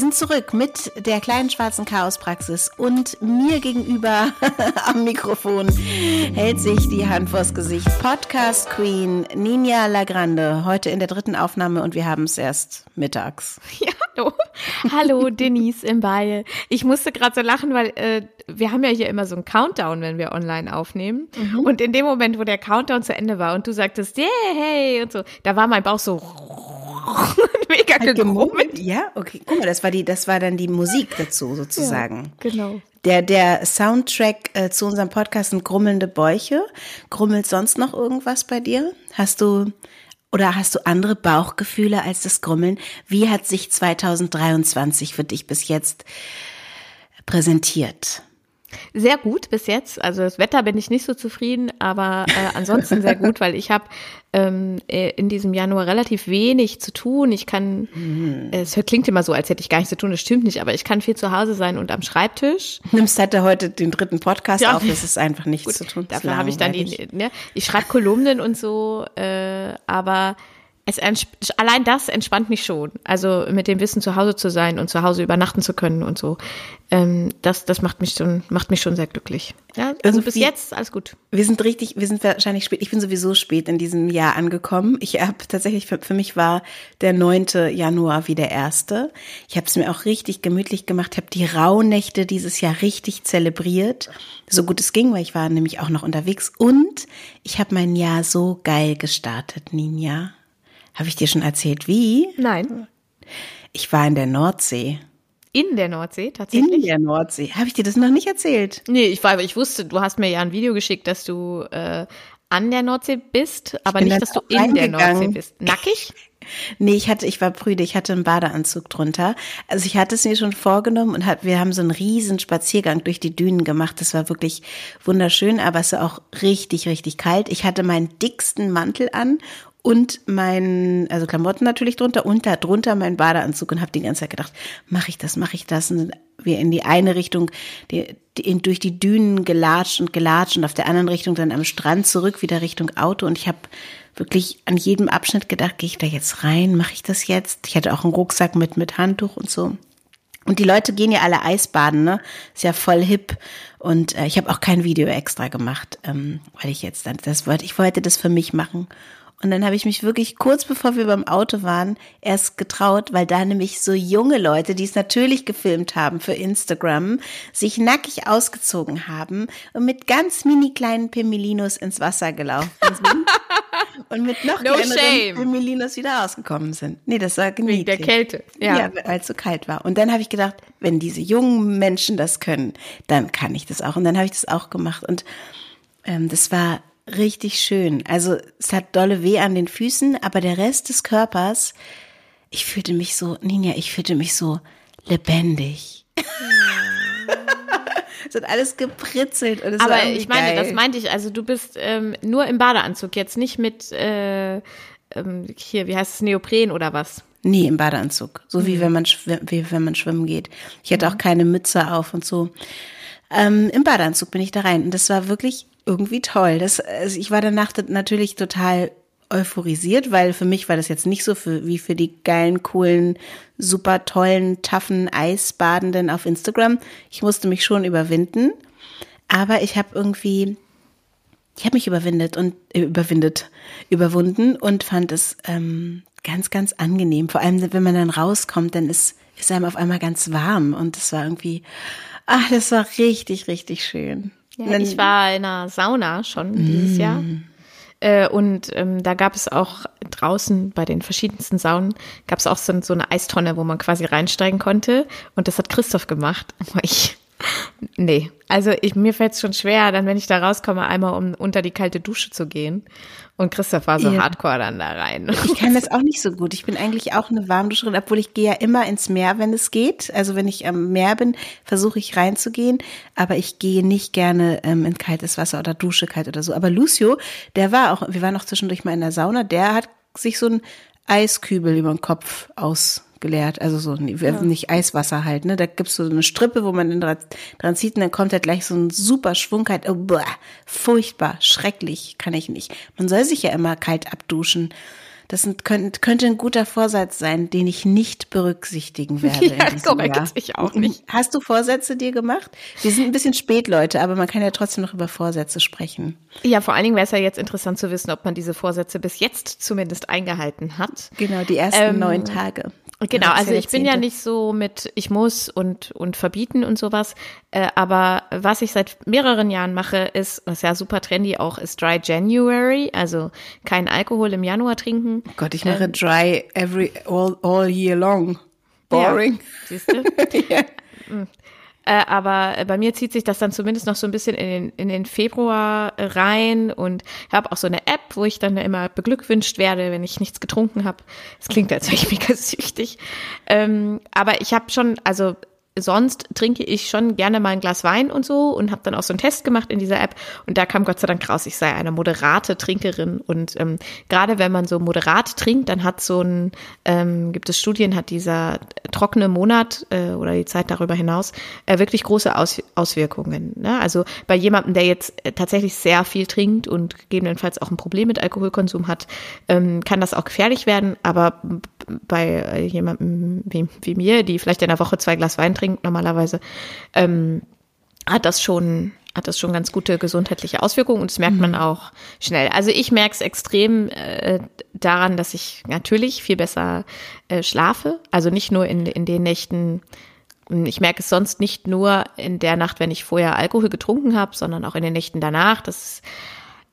Wir sind zurück mit der kleinen schwarzen Chaospraxis und mir gegenüber am Mikrofon hält sich die Hand vors Gesicht. Podcast Queen Ninja Lagrande, heute in der dritten Aufnahme und wir haben es erst mittags. Ja, hallo. Hallo, Denise im Ball. Ich musste gerade so lachen, weil äh, wir haben ja hier immer so einen Countdown, wenn wir online aufnehmen. Mhm. Und in dem Moment, wo der Countdown zu Ende war und du sagtest, yeah, hey und so, da war mein Bauch so mega halt gegrummelt. Ja, okay. Guck mal, das war die, das war dann die Musik dazu sozusagen. Ja, genau. Der, der Soundtrack äh, zu unserem Podcast sind grummelnde Bäuche. Grummelt sonst noch irgendwas bei dir? Hast du oder hast du andere Bauchgefühle als das Grummeln? Wie hat sich 2023 für dich bis jetzt präsentiert? Sehr gut bis jetzt. Also das Wetter bin ich nicht so zufrieden, aber äh, ansonsten sehr gut, weil ich habe ähm, äh, in diesem Januar relativ wenig zu tun. Ich kann, mhm. es klingt immer so, als hätte ich gar nichts zu tun, das stimmt nicht, aber ich kann viel zu Hause sein und am Schreibtisch. Nimmst halt heute den dritten Podcast ja. auf, das ist einfach nichts gut, zu tun. Dafür habe ich dann die, ne, ich schreibe Kolumnen und so, äh, aber es allein das entspannt mich schon. Also mit dem Wissen zu Hause zu sein und zu Hause übernachten zu können und so. Ähm, das, das macht mich schon, macht mich schon sehr glücklich. Ja, also Irgendwie, bis jetzt alles gut. Wir sind richtig, wir sind wahrscheinlich spät. Ich bin sowieso spät in diesem Jahr angekommen. Ich habe tatsächlich für, für mich war der 9. Januar wie der erste. Ich habe es mir auch richtig gemütlich gemacht, habe die Rauhnächte dieses Jahr richtig zelebriert, so gut es ging, weil ich war nämlich auch noch unterwegs und ich habe mein Jahr so geil gestartet, Ninja. Habe ich dir schon erzählt, wie? Nein. Ich war in der Nordsee. In der Nordsee, tatsächlich? In der Nordsee. Habe ich dir das noch nicht erzählt? Nee, ich war, ich wusste, du hast mir ja ein Video geschickt, dass du äh, an der Nordsee bist, aber nicht, dass du in der Nordsee bist. Nackig? Nee, ich hatte, ich war prüde, ich hatte einen Badeanzug drunter. Also ich hatte es mir schon vorgenommen und hat, wir haben so einen riesen Spaziergang durch die Dünen gemacht. Das war wirklich wunderschön, aber es war auch richtig, richtig kalt. Ich hatte meinen dicksten Mantel an und mein, also Klamotten natürlich drunter und da drunter mein Badeanzug und habe die ganze Zeit gedacht, mache ich das, mache ich das? Und wir in die eine Richtung die, die, durch die Dünen gelatscht und gelatscht und auf der anderen Richtung dann am Strand zurück wieder Richtung Auto und ich habe wirklich an jedem Abschnitt gedacht, gehe ich da jetzt rein, mache ich das jetzt? Ich hatte auch einen Rucksack mit mit Handtuch und so. Und die Leute gehen ja alle Eisbaden, ne? Ist ja voll hip. Und äh, ich habe auch kein Video extra gemacht, ähm, weil ich jetzt dann das wollte. Ich wollte das für mich machen und dann habe ich mich wirklich kurz bevor wir beim Auto waren, erst getraut, weil da nämlich so junge Leute, die es natürlich gefilmt haben für Instagram, sich nackig ausgezogen haben und mit ganz mini kleinen Pimelinos ins Wasser gelaufen sind. und mit noch no kleineren Pimelinos wieder rausgekommen sind. Nee, das war genietlich. Wegen der Kälte. Ja, ja weil es so kalt war. Und dann habe ich gedacht, wenn diese jungen Menschen das können, dann kann ich das auch. Und dann habe ich das auch gemacht. Und ähm, das war richtig schön. Also es hat dolle weh an den Füßen, aber der Rest des Körpers, ich fühlte mich so, Ninja, ich fühlte mich so lebendig. es hat alles gepritzelt. Und es aber war ich meine, geil. das meinte ich. Also du bist ähm, nur im Badeanzug, jetzt nicht mit äh, ähm, hier, wie heißt es, Neopren oder was? Nee, im Badeanzug. So mhm. wie wenn man wie wenn man schwimmen geht. Ich hatte mhm. auch keine Mütze auf und so. Ähm, Im Badeanzug bin ich da rein und das war wirklich irgendwie toll. Das, also ich war danach natürlich total euphorisiert, weil für mich war das jetzt nicht so für, wie für die geilen, coolen, super tollen, taffen Eisbadenden auf Instagram. Ich musste mich schon überwinden, aber ich habe irgendwie, ich habe mich überwindet und äh, überwindet, überwunden und fand es ähm, ganz, ganz angenehm. Vor allem, wenn man dann rauskommt, dann ist, ist einem auf einmal ganz warm und das war irgendwie, ach, das war richtig, richtig schön. Ja, ich war in einer Sauna schon dieses mm. Jahr. Äh, und ähm, da gab es auch draußen bei den verschiedensten Saunen, gab es auch so, so, eine Eistonne, wo man quasi reinsteigen konnte. Und das hat Christoph gemacht. Ich Nee, also ich, mir fällt es schon schwer, dann wenn ich da rauskomme, einmal um unter die kalte Dusche zu gehen. Und Christoph war so ja. hardcore dann da rein. Ich kann das auch nicht so gut. Ich bin eigentlich auch eine Warmduscherin, obwohl ich gehe ja immer ins Meer, wenn es geht. Also wenn ich am Meer bin, versuche ich reinzugehen. Aber ich gehe nicht gerne ähm, in kaltes Wasser oder dusche kalt oder so. Aber Lucio, der war auch, wir waren auch zwischendurch mal in der Sauna, der hat sich so ein Eiskübel über den Kopf aus geleert. Also so ja. nicht Eiswasser halt, ne? Da gibt's so eine Strippe, wo man dann dran zieht und dann kommt halt gleich so ein super Schwung halt. Oh, boah, furchtbar, schrecklich, kann ich nicht. Man soll sich ja immer kalt abduschen. Das sind, könnte, könnte ein guter Vorsatz sein, den ich nicht berücksichtigen werde. Ja, korrekt, Jahr. ich auch nicht. Hast du Vorsätze dir gemacht? Wir sind ein bisschen spät, Leute, aber man kann ja trotzdem noch über Vorsätze sprechen. Ja, vor allen Dingen wäre es ja jetzt interessant zu wissen, ob man diese Vorsätze bis jetzt zumindest eingehalten hat. Genau, die ersten ähm, neun Tage. Genau, also ich bin ja nicht so mit ich muss und und verbieten und sowas, äh, aber was ich seit mehreren Jahren mache, ist, was ja super trendy auch ist Dry January, also kein Alkohol im Januar trinken. Oh Gott, ich mache ähm, Dry every all all year long. Boring. Ja, siehst du? ja. Äh, aber bei mir zieht sich das dann zumindest noch so ein bisschen in den, in den Februar rein und habe auch so eine App, wo ich dann immer beglückwünscht werde, wenn ich nichts getrunken habe. Das klingt, als wäre ich mega süchtig. Ähm, aber ich habe schon, also sonst trinke ich schon gerne mal ein Glas Wein und so und habe dann auch so einen Test gemacht in dieser App und da kam Gott sei Dank raus, ich sei eine moderate Trinkerin und ähm, gerade wenn man so moderat trinkt, dann hat so ein, ähm, gibt es Studien, hat dieser trockene Monat äh, oder die Zeit darüber hinaus äh, wirklich große Aus Auswirkungen. Ne? Also bei jemandem, der jetzt äh, tatsächlich sehr viel trinkt und gegebenenfalls auch ein Problem mit Alkoholkonsum hat, ähm, kann das auch gefährlich werden, aber bei äh, jemandem wie, wie mir, die vielleicht in der Woche zwei Glas Wein trinkt normalerweise, ähm, hat das schon hat das schon ganz gute gesundheitliche Auswirkungen und das merkt man mhm. auch schnell. Also ich merke es extrem äh, daran, dass ich natürlich viel besser äh, schlafe. Also nicht nur in, in den Nächten, ich merke es sonst nicht nur in der Nacht, wenn ich vorher Alkohol getrunken habe, sondern auch in den Nächten danach. Das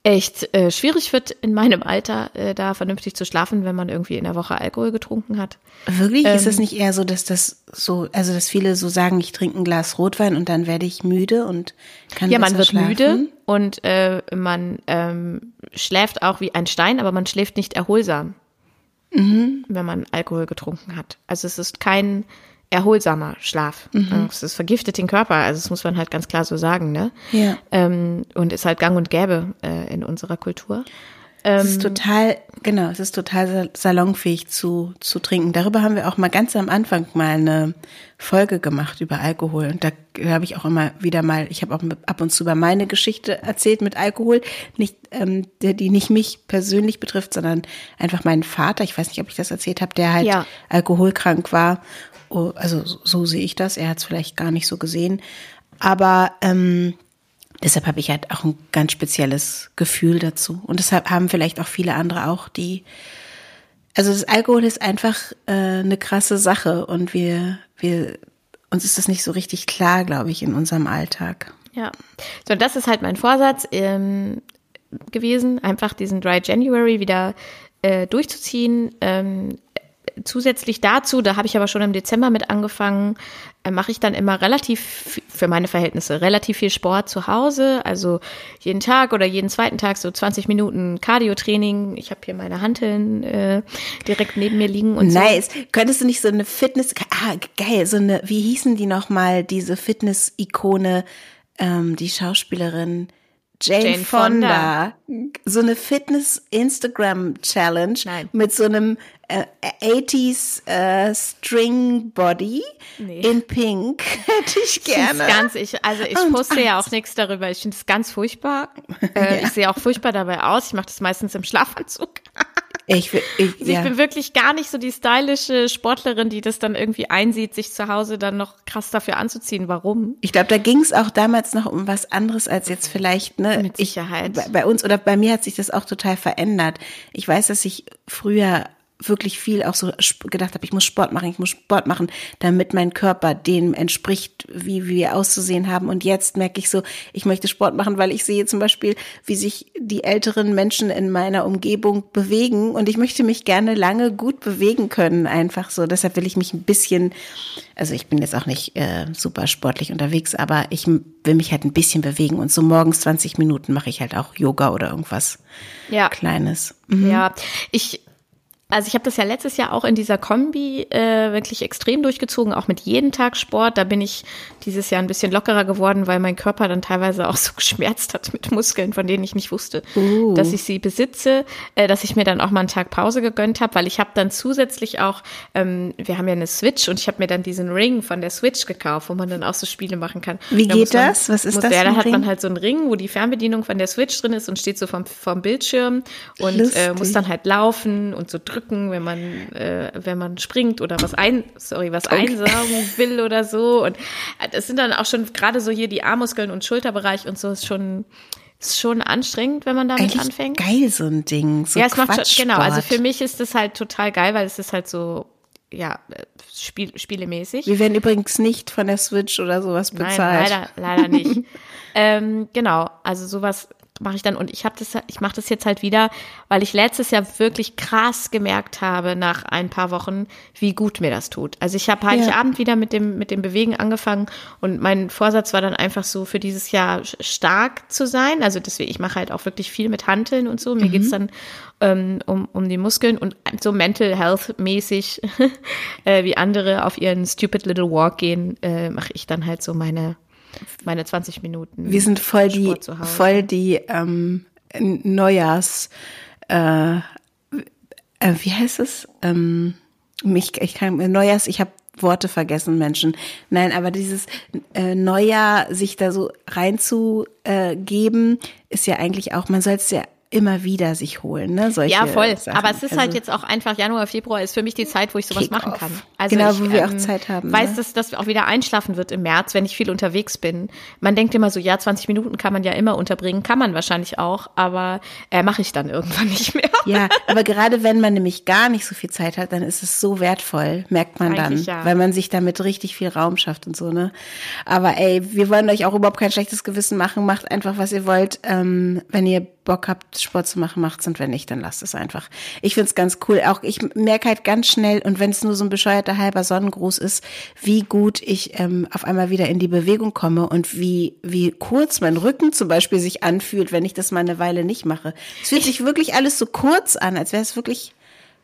echt äh, schwierig wird in meinem Alter, äh, da vernünftig zu schlafen, wenn man irgendwie in der Woche Alkohol getrunken hat. Wirklich? Ähm, ist es nicht eher so, dass das so, also dass viele so sagen, ich trinke ein Glas Rotwein und dann werde ich müde und kann Ja, man wird schlafen? müde und äh, man ähm, schläft auch wie ein Stein, aber man schläft nicht erholsam, mhm. wenn man Alkohol getrunken hat. Also es ist kein erholsamer Schlaf. Mhm. Es vergiftet den Körper, also das muss man halt ganz klar so sagen, ne? Ja. Ähm, und ist halt gang und gäbe äh, in unserer Kultur. es ist ähm, total, genau, es ist total salonfähig zu, zu trinken. Darüber haben wir auch mal ganz am Anfang mal eine Folge gemacht über Alkohol. Und da habe ich auch immer wieder mal, ich habe auch ab und zu über meine Geschichte erzählt mit Alkohol, nicht, ähm, der, die nicht mich persönlich betrifft, sondern einfach meinen Vater. Ich weiß nicht, ob ich das erzählt habe, der halt ja. alkoholkrank war also so, so sehe ich das. Er hat es vielleicht gar nicht so gesehen. Aber ähm, deshalb habe ich halt auch ein ganz spezielles Gefühl dazu. Und deshalb haben vielleicht auch viele andere auch, die. Also das Alkohol ist einfach äh, eine krasse Sache und wir, wir, uns ist das nicht so richtig klar, glaube ich, in unserem Alltag. Ja, so das ist halt mein Vorsatz ähm, gewesen, einfach diesen Dry January wieder äh, durchzuziehen. Ähm, zusätzlich dazu, da habe ich aber schon im Dezember mit angefangen, äh, mache ich dann immer relativ, für meine Verhältnisse, relativ viel Sport zu Hause. Also jeden Tag oder jeden zweiten Tag so 20 Minuten Cardio-Training. Ich habe hier meine Hanteln äh, direkt neben mir liegen und nice. So. Könntest du nicht so eine Fitness, ah, geil, so eine, wie hießen die nochmal, diese Fitness-Ikone, ähm, die Schauspielerin, Jane, Jane Fonda. Fonda. So eine Fitness-Instagram-Challenge mit so einem äh, 80s äh, String Body nee. in Pink. Hätte ich gerne. Ich ganz, ich, also ich Und poste ja auch nichts darüber. Ich finde es ganz furchtbar. Äh, ja. Ich sehe auch furchtbar dabei aus. Ich mache das meistens im Schlafanzug. Ich, ich, ich ja. bin wirklich gar nicht so die stylische Sportlerin, die das dann irgendwie einsieht, sich zu Hause dann noch krass dafür anzuziehen. Warum? Ich glaube, da ging es auch damals noch um was anderes als jetzt vielleicht, ne? Mit Sicherheit. Ich, bei, bei uns oder bei mir hat sich das auch total verändert. Ich weiß, dass ich früher wirklich viel auch so gedacht habe, ich muss Sport machen, ich muss Sport machen, damit mein Körper dem entspricht, wie wir auszusehen haben. Und jetzt merke ich so, ich möchte Sport machen, weil ich sehe zum Beispiel, wie sich die älteren Menschen in meiner Umgebung bewegen und ich möchte mich gerne lange gut bewegen können, einfach so. Deshalb will ich mich ein bisschen, also ich bin jetzt auch nicht äh, super sportlich unterwegs, aber ich will mich halt ein bisschen bewegen und so morgens 20 Minuten mache ich halt auch Yoga oder irgendwas ja. Kleines. Mhm. Ja, ich also ich habe das ja letztes Jahr auch in dieser Kombi äh, wirklich extrem durchgezogen, auch mit jeden Tag Sport. Da bin ich dieses Jahr ein bisschen lockerer geworden, weil mein Körper dann teilweise auch so geschmerzt hat mit Muskeln, von denen ich nicht wusste, uh. dass ich sie besitze, äh, dass ich mir dann auch mal einen Tag Pause gegönnt habe, weil ich habe dann zusätzlich auch, ähm, wir haben ja eine Switch und ich habe mir dann diesen Ring von der Switch gekauft, wo man dann auch so Spiele machen kann. Wie da geht man, das? Was ist muss, das? Ja, da hat Ring? man halt so einen Ring, wo die Fernbedienung von der Switch drin ist und steht so vom, vom Bildschirm und äh, muss dann halt laufen und so drücken drücken, wenn man, äh, wenn man springt oder was ein, sorry, was okay. einsaugen will oder so. Und das sind dann auch schon gerade so hier die Armmuskeln und Schulterbereich und so ist schon, ist schon anstrengend, wenn man damit Eigentlich anfängt. Geil, so ein Ding. So ja, es macht schon, genau. Also für mich ist das halt total geil, weil es ist halt so, ja, Spiel, spielemäßig. Wir werden übrigens nicht von der Switch oder sowas bezahlt. Nein, leider, leider nicht. ähm, genau, also sowas mache ich dann und ich habe das ich mache das jetzt halt wieder, weil ich letztes Jahr wirklich krass gemerkt habe nach ein paar Wochen, wie gut mir das tut. Also ich habe Heiligabend ja. wieder mit dem mit dem Bewegen angefangen und mein Vorsatz war dann einfach so für dieses Jahr stark zu sein. Also deswegen ich mache halt auch wirklich viel mit Hanteln und so. Mir mhm. geht's dann ähm, um um die Muskeln und so Mental Health mäßig äh, wie andere auf ihren Stupid Little Walk gehen, äh, mache ich dann halt so meine meine 20 Minuten. Wir sind voll die, voll die ähm, Neujahrs, äh, äh, wie heißt es? Ähm, mich, ich kann Neujahrs, ich habe Worte vergessen, Menschen. Nein, aber dieses äh, Neujahr, sich da so reinzugeben, äh, ist ja eigentlich auch, man soll es ja immer wieder sich holen, ne? Solche ja, voll. Sachen. Aber es ist halt also, halt jetzt auch einfach Januar, Februar ist für mich die Zeit, wo ich sowas machen kann. Also genau, ich, wo wir ähm, auch Zeit haben. Weiß, ne? dass das auch wieder einschlafen wird im März, wenn ich viel unterwegs bin. Man denkt immer so, ja, 20 Minuten kann man ja immer unterbringen, kann man wahrscheinlich auch, aber äh, mache ich dann irgendwann nicht mehr. Ja, aber gerade wenn man nämlich gar nicht so viel Zeit hat, dann ist es so wertvoll, merkt man Eigentlich dann, ja. weil man sich damit richtig viel Raum schafft und so, ne? Aber ey, wir wollen euch auch überhaupt kein schlechtes Gewissen machen, macht einfach, was ihr wollt. Ähm, wenn ihr Bock habt, Sport zu machen, macht's und wenn nicht, dann lasst es einfach. Ich find's ganz cool. Auch ich merke halt ganz schnell und wenn es nur so ein bescheuerter halber Sonnengruß ist, wie gut ich ähm, auf einmal wieder in die Bewegung komme und wie wie kurz mein Rücken zum Beispiel sich anfühlt, wenn ich das mal eine Weile nicht mache. Es fühlt sich wirklich alles so kurz an, als wäre es wirklich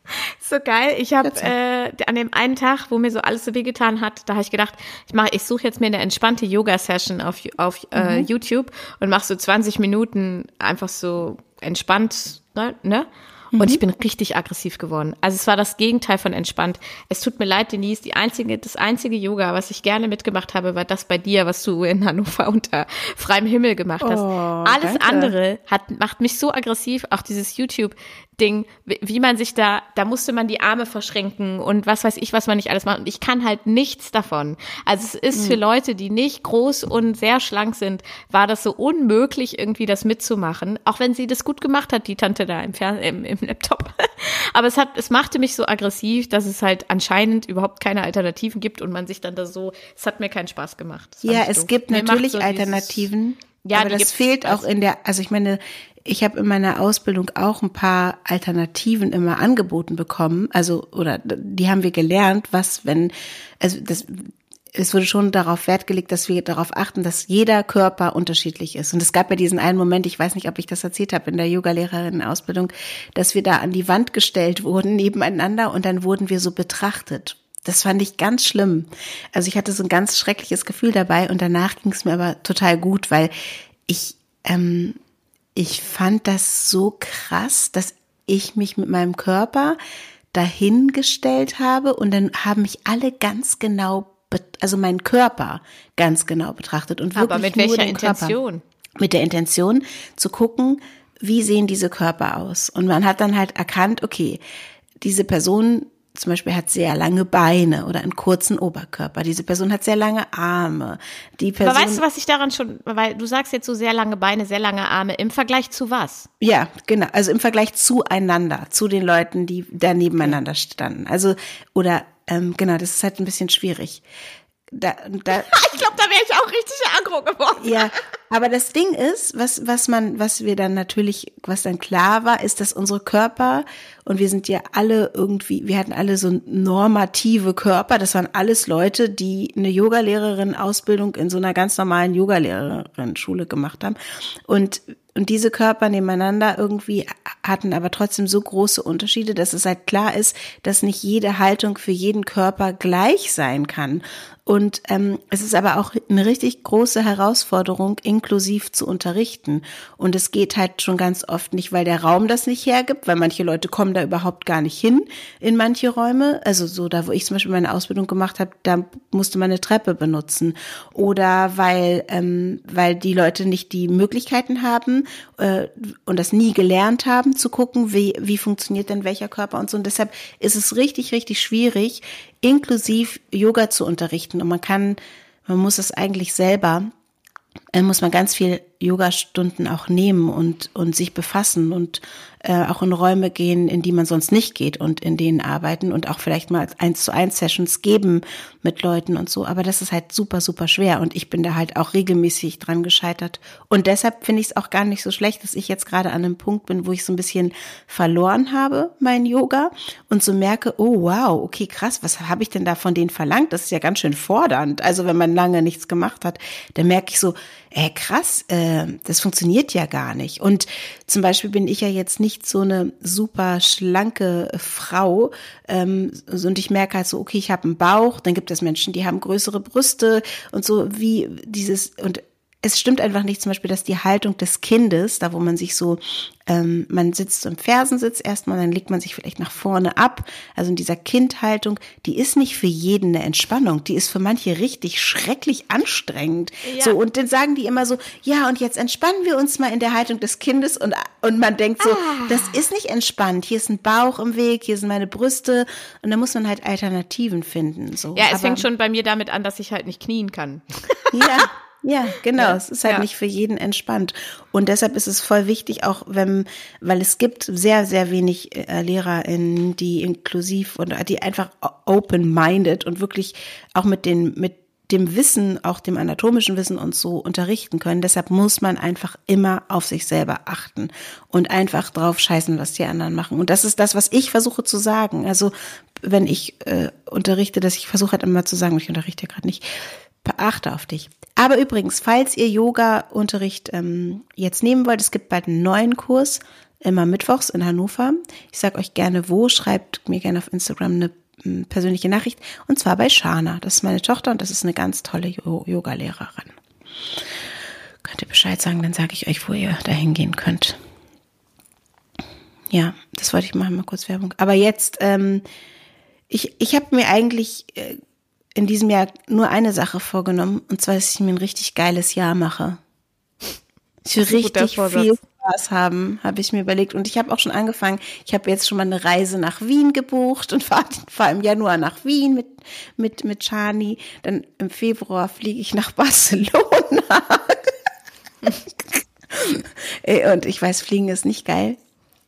so geil. Ich habe äh, an dem einen Tag, wo mir so alles so wehgetan hat, da habe ich gedacht, ich mache, ich suche jetzt mir eine entspannte Yoga-Session auf, auf äh, mhm. YouTube und mache so 20 Minuten einfach so entspannt, ne? ne? Und mhm. ich bin richtig aggressiv geworden. Also es war das Gegenteil von entspannt. Es tut mir leid, Denise, die einzige, das einzige Yoga, was ich gerne mitgemacht habe, war das bei dir, was du in Hannover unter freiem Himmel gemacht hast. Oh, Alles danke. andere hat, macht mich so aggressiv. Auch dieses YouTube, Ding, wie man sich da, da musste man die Arme verschränken und was weiß ich, was man nicht alles macht. Und ich kann halt nichts davon. Also es ist für mhm. Leute, die nicht groß und sehr schlank sind, war das so unmöglich, irgendwie das mitzumachen. Auch wenn sie das gut gemacht hat, die Tante da im, Fern im, im Laptop. Aber es hat, es machte mich so aggressiv, dass es halt anscheinend überhaupt keine Alternativen gibt und man sich dann da so, es hat mir keinen Spaß gemacht. Ja, es doof. gibt natürlich so Alternativen. Dieses, ja, aber das fehlt auch in der, also ich meine, ich habe in meiner Ausbildung auch ein paar Alternativen immer angeboten bekommen. Also, oder die haben wir gelernt, was, wenn, also das, es wurde schon darauf Wert gelegt, dass wir darauf achten, dass jeder Körper unterschiedlich ist. Und es gab ja diesen einen Moment, ich weiß nicht, ob ich das erzählt habe, in der Yoga-Lehrerinnen-Ausbildung, dass wir da an die Wand gestellt wurden, nebeneinander, und dann wurden wir so betrachtet. Das fand ich ganz schlimm. Also ich hatte so ein ganz schreckliches Gefühl dabei und danach ging es mir aber total gut, weil ich ähm, ich fand das so krass, dass ich mich mit meinem Körper dahingestellt habe und dann haben mich alle ganz genau, also meinen Körper ganz genau betrachtet und wirklich Aber mit welcher Intention? Körper. Mit der Intention zu gucken, wie sehen diese Körper aus? Und man hat dann halt erkannt, okay, diese Person zum Beispiel hat sehr lange Beine oder einen kurzen Oberkörper. Diese Person hat sehr lange Arme. Die Person, Aber weißt du, was ich daran schon, weil du sagst jetzt so sehr lange Beine, sehr lange Arme, im Vergleich zu was? Ja, genau. Also im Vergleich zueinander, zu den Leuten, die da nebeneinander standen. Also, oder, ähm, genau, das ist halt ein bisschen schwierig. Da, da, ich glaube, da wäre ich auch richtig aggro geworden. Ja, aber das Ding ist, was, was man, was wir dann natürlich, was dann klar war, ist, dass unsere Körper, und wir sind ja alle irgendwie, wir hatten alle so normative Körper, das waren alles Leute, die eine Yogalehrerin-Ausbildung in so einer ganz normalen Yogalehrerin-Schule gemacht haben. Und, und diese Körper nebeneinander irgendwie hatten aber trotzdem so große Unterschiede, dass es halt klar ist, dass nicht jede Haltung für jeden Körper gleich sein kann. Und ähm, es ist aber auch eine richtig große Herausforderung, inklusiv zu unterrichten. Und es geht halt schon ganz oft nicht, weil der Raum das nicht hergibt, weil manche Leute kommen da überhaupt gar nicht hin in manche Räume. Also so da, wo ich zum Beispiel meine Ausbildung gemacht habe, da musste man eine Treppe benutzen. Oder weil, ähm, weil die Leute nicht die Möglichkeiten haben äh, und das nie gelernt haben, zu gucken, wie, wie funktioniert denn welcher Körper und so. Und deshalb ist es richtig, richtig schwierig, inklusiv Yoga zu unterrichten. Und man kann, man muss es eigentlich selber, äh, muss man ganz viel Yoga-Stunden auch nehmen und, und sich befassen und äh, auch in Räume gehen, in die man sonst nicht geht und in denen arbeiten und auch vielleicht mal eins zu eins Sessions geben mit Leuten und so. Aber das ist halt super, super schwer und ich bin da halt auch regelmäßig dran gescheitert. Und deshalb finde ich es auch gar nicht so schlecht, dass ich jetzt gerade an einem Punkt bin, wo ich so ein bisschen verloren habe, mein Yoga und so merke, oh wow, okay, krass, was habe ich denn da von denen verlangt? Das ist ja ganz schön fordernd. Also wenn man lange nichts gemacht hat, dann merke ich so, ey, krass, äh, das funktioniert ja gar nicht. Und zum Beispiel bin ich ja jetzt nicht so eine super schlanke Frau ähm, und ich merke halt so, okay, ich habe einen Bauch, dann gibt es Menschen, die haben größere Brüste und so wie dieses und es stimmt einfach nicht zum Beispiel, dass die Haltung des Kindes, da wo man sich so, ähm, man sitzt im Fersensitz erstmal, dann legt man sich vielleicht nach vorne ab. Also in dieser Kindhaltung, die ist nicht für jeden eine Entspannung. Die ist für manche richtig schrecklich anstrengend. Ja. So, und dann sagen die immer so, ja, und jetzt entspannen wir uns mal in der Haltung des Kindes und, und man denkt so, ah. das ist nicht entspannt. Hier ist ein Bauch im Weg, hier sind meine Brüste und da muss man halt Alternativen finden. So. Ja, es Aber, fängt schon bei mir damit an, dass ich halt nicht knien kann. Ja. Ja, genau. Ja, es ist halt ja. nicht für jeden entspannt. Und deshalb ist es voll wichtig, auch wenn, weil es gibt sehr, sehr wenig äh, LehrerInnen, die inklusiv und die einfach open-minded und wirklich auch mit den, mit dem Wissen, auch dem anatomischen Wissen und so unterrichten können. Deshalb muss man einfach immer auf sich selber achten und einfach drauf scheißen, was die anderen machen. Und das ist das, was ich versuche zu sagen. Also wenn ich äh, unterrichte, dass ich versuche halt immer zu sagen, ich unterrichte gerade nicht, achte auf dich. Aber übrigens, falls ihr Yoga-Unterricht ähm, jetzt nehmen wollt, es gibt bald einen neuen Kurs, immer mittwochs in Hannover. Ich sage euch gerne wo, schreibt mir gerne auf Instagram eine ähm, persönliche Nachricht. Und zwar bei Shana. Das ist meine Tochter und das ist eine ganz tolle Yoga-Lehrerin. Könnt ihr Bescheid sagen, dann sage ich euch, wo ihr dahin gehen könnt. Ja, das wollte ich machen, mal kurz Werbung. Aber jetzt, ähm, ich, ich habe mir eigentlich äh, in diesem Jahr nur eine Sache vorgenommen, und zwar, dass ich mir ein richtig geiles Jahr mache. Ich will richtig viel Spaß haben, habe ich mir überlegt. Und ich habe auch schon angefangen. Ich habe jetzt schon mal eine Reise nach Wien gebucht und fahre fahr im Januar nach Wien mit, mit, mit Chani. Dann im Februar fliege ich nach Barcelona. und ich weiß, Fliegen ist nicht geil.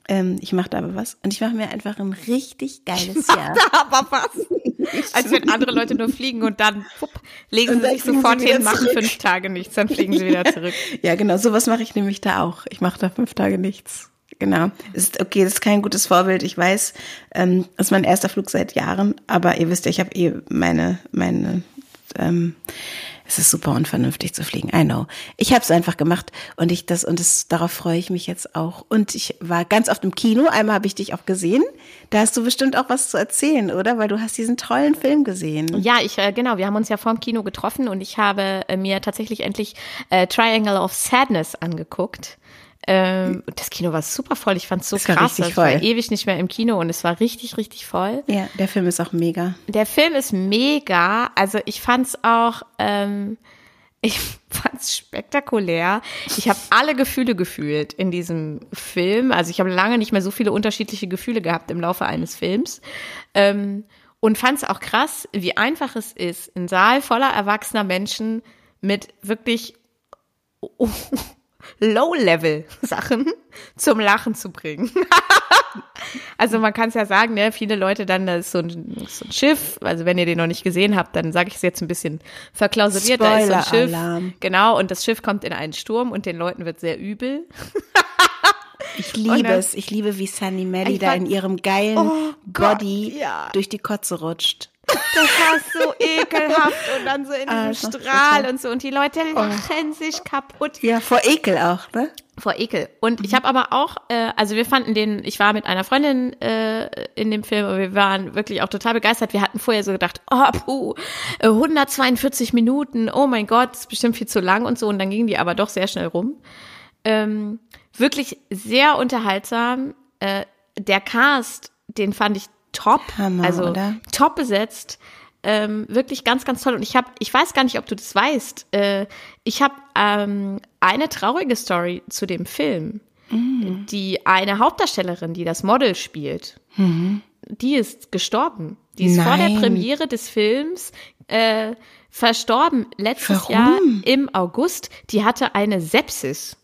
Ähm, ich mache da aber was. Und ich mache mir einfach ein richtig geiles Jahr. Da aber was. Als wenn andere Leute nur fliegen und dann pupp, legen und sie sich sofort hin, machen fünf Tage nichts, dann fliegen sie wieder zurück. Ja, genau, sowas mache ich nämlich da auch. Ich mache da fünf Tage nichts. Genau. Ist okay, das ist kein gutes Vorbild. Ich weiß, ähm, das ist mein erster Flug seit Jahren, aber ihr wisst ja, ich habe eh meine, meine ähm, es ist super unvernünftig zu fliegen. I know. Ich habe es einfach gemacht und ich das und das darauf freue ich mich jetzt auch. Und ich war ganz oft im Kino. Einmal habe ich dich auch gesehen. Da hast du bestimmt auch was zu erzählen, oder? Weil du hast diesen tollen Film gesehen. Ja, ich äh, genau. Wir haben uns ja vorm Kino getroffen und ich habe äh, mir tatsächlich endlich äh, Triangle of Sadness angeguckt. Ähm, das Kino war super voll. Ich fand es so das krass. War ich war ewig nicht mehr im Kino und es war richtig, richtig voll. Ja, der Film ist auch mega. Der Film ist mega. Also ich fand es auch, ähm, ich fand es spektakulär. Ich habe alle Gefühle gefühlt in diesem Film. Also ich habe lange nicht mehr so viele unterschiedliche Gefühle gehabt im Laufe eines Films. Ähm, und fand es auch krass, wie einfach es ist, ein Saal voller erwachsener Menschen mit wirklich Low-Level-Sachen zum Lachen zu bringen. also man kann es ja sagen, ne, viele Leute dann, da ist so ein, so ein Schiff, also wenn ihr den noch nicht gesehen habt, dann sage ich es jetzt ein bisschen verklausuliert, da ist so ein Schiff. Alarm. Genau, und das Schiff kommt in einen Sturm und den Leuten wird sehr übel. Ich liebe dann, es. Ich liebe, wie Sunny Melly da in ihrem geilen oh Body ja. durch die Kotze rutscht. Das war so ekelhaft und dann so in Ah, diesem ist Strahl total- und so und die Leute lachen sich kaputt. Ja, vor Ekel auch, ne? Vor Ekel. Und ich habe aber auch, äh, also wir fanden den, ich war mit einer Freundin äh, in dem Film und wir waren wirklich auch total begeistert. Wir hatten vorher so gedacht, oh puh, äh, 142 Minuten, oh mein Gott, ist bestimmt viel zu lang und so. Und dann gingen die aber doch sehr schnell rum. Ähm, wirklich sehr unterhaltsam. Äh, der Cast, den fand ich top, Hammer, also oder? top besetzt. Ähm, wirklich ganz, ganz toll. Und ich habe, ich weiß gar nicht, ob du das weißt. Äh, ich habe ähm, eine traurige Story zu dem Film. Die eine Hauptdarstellerin, die das Model spielt, die ist gestorben. Die ist vor der Nein. Premiere des Films äh, verstorben letztes Warum? Jahr im August. Die hatte eine Sepsis.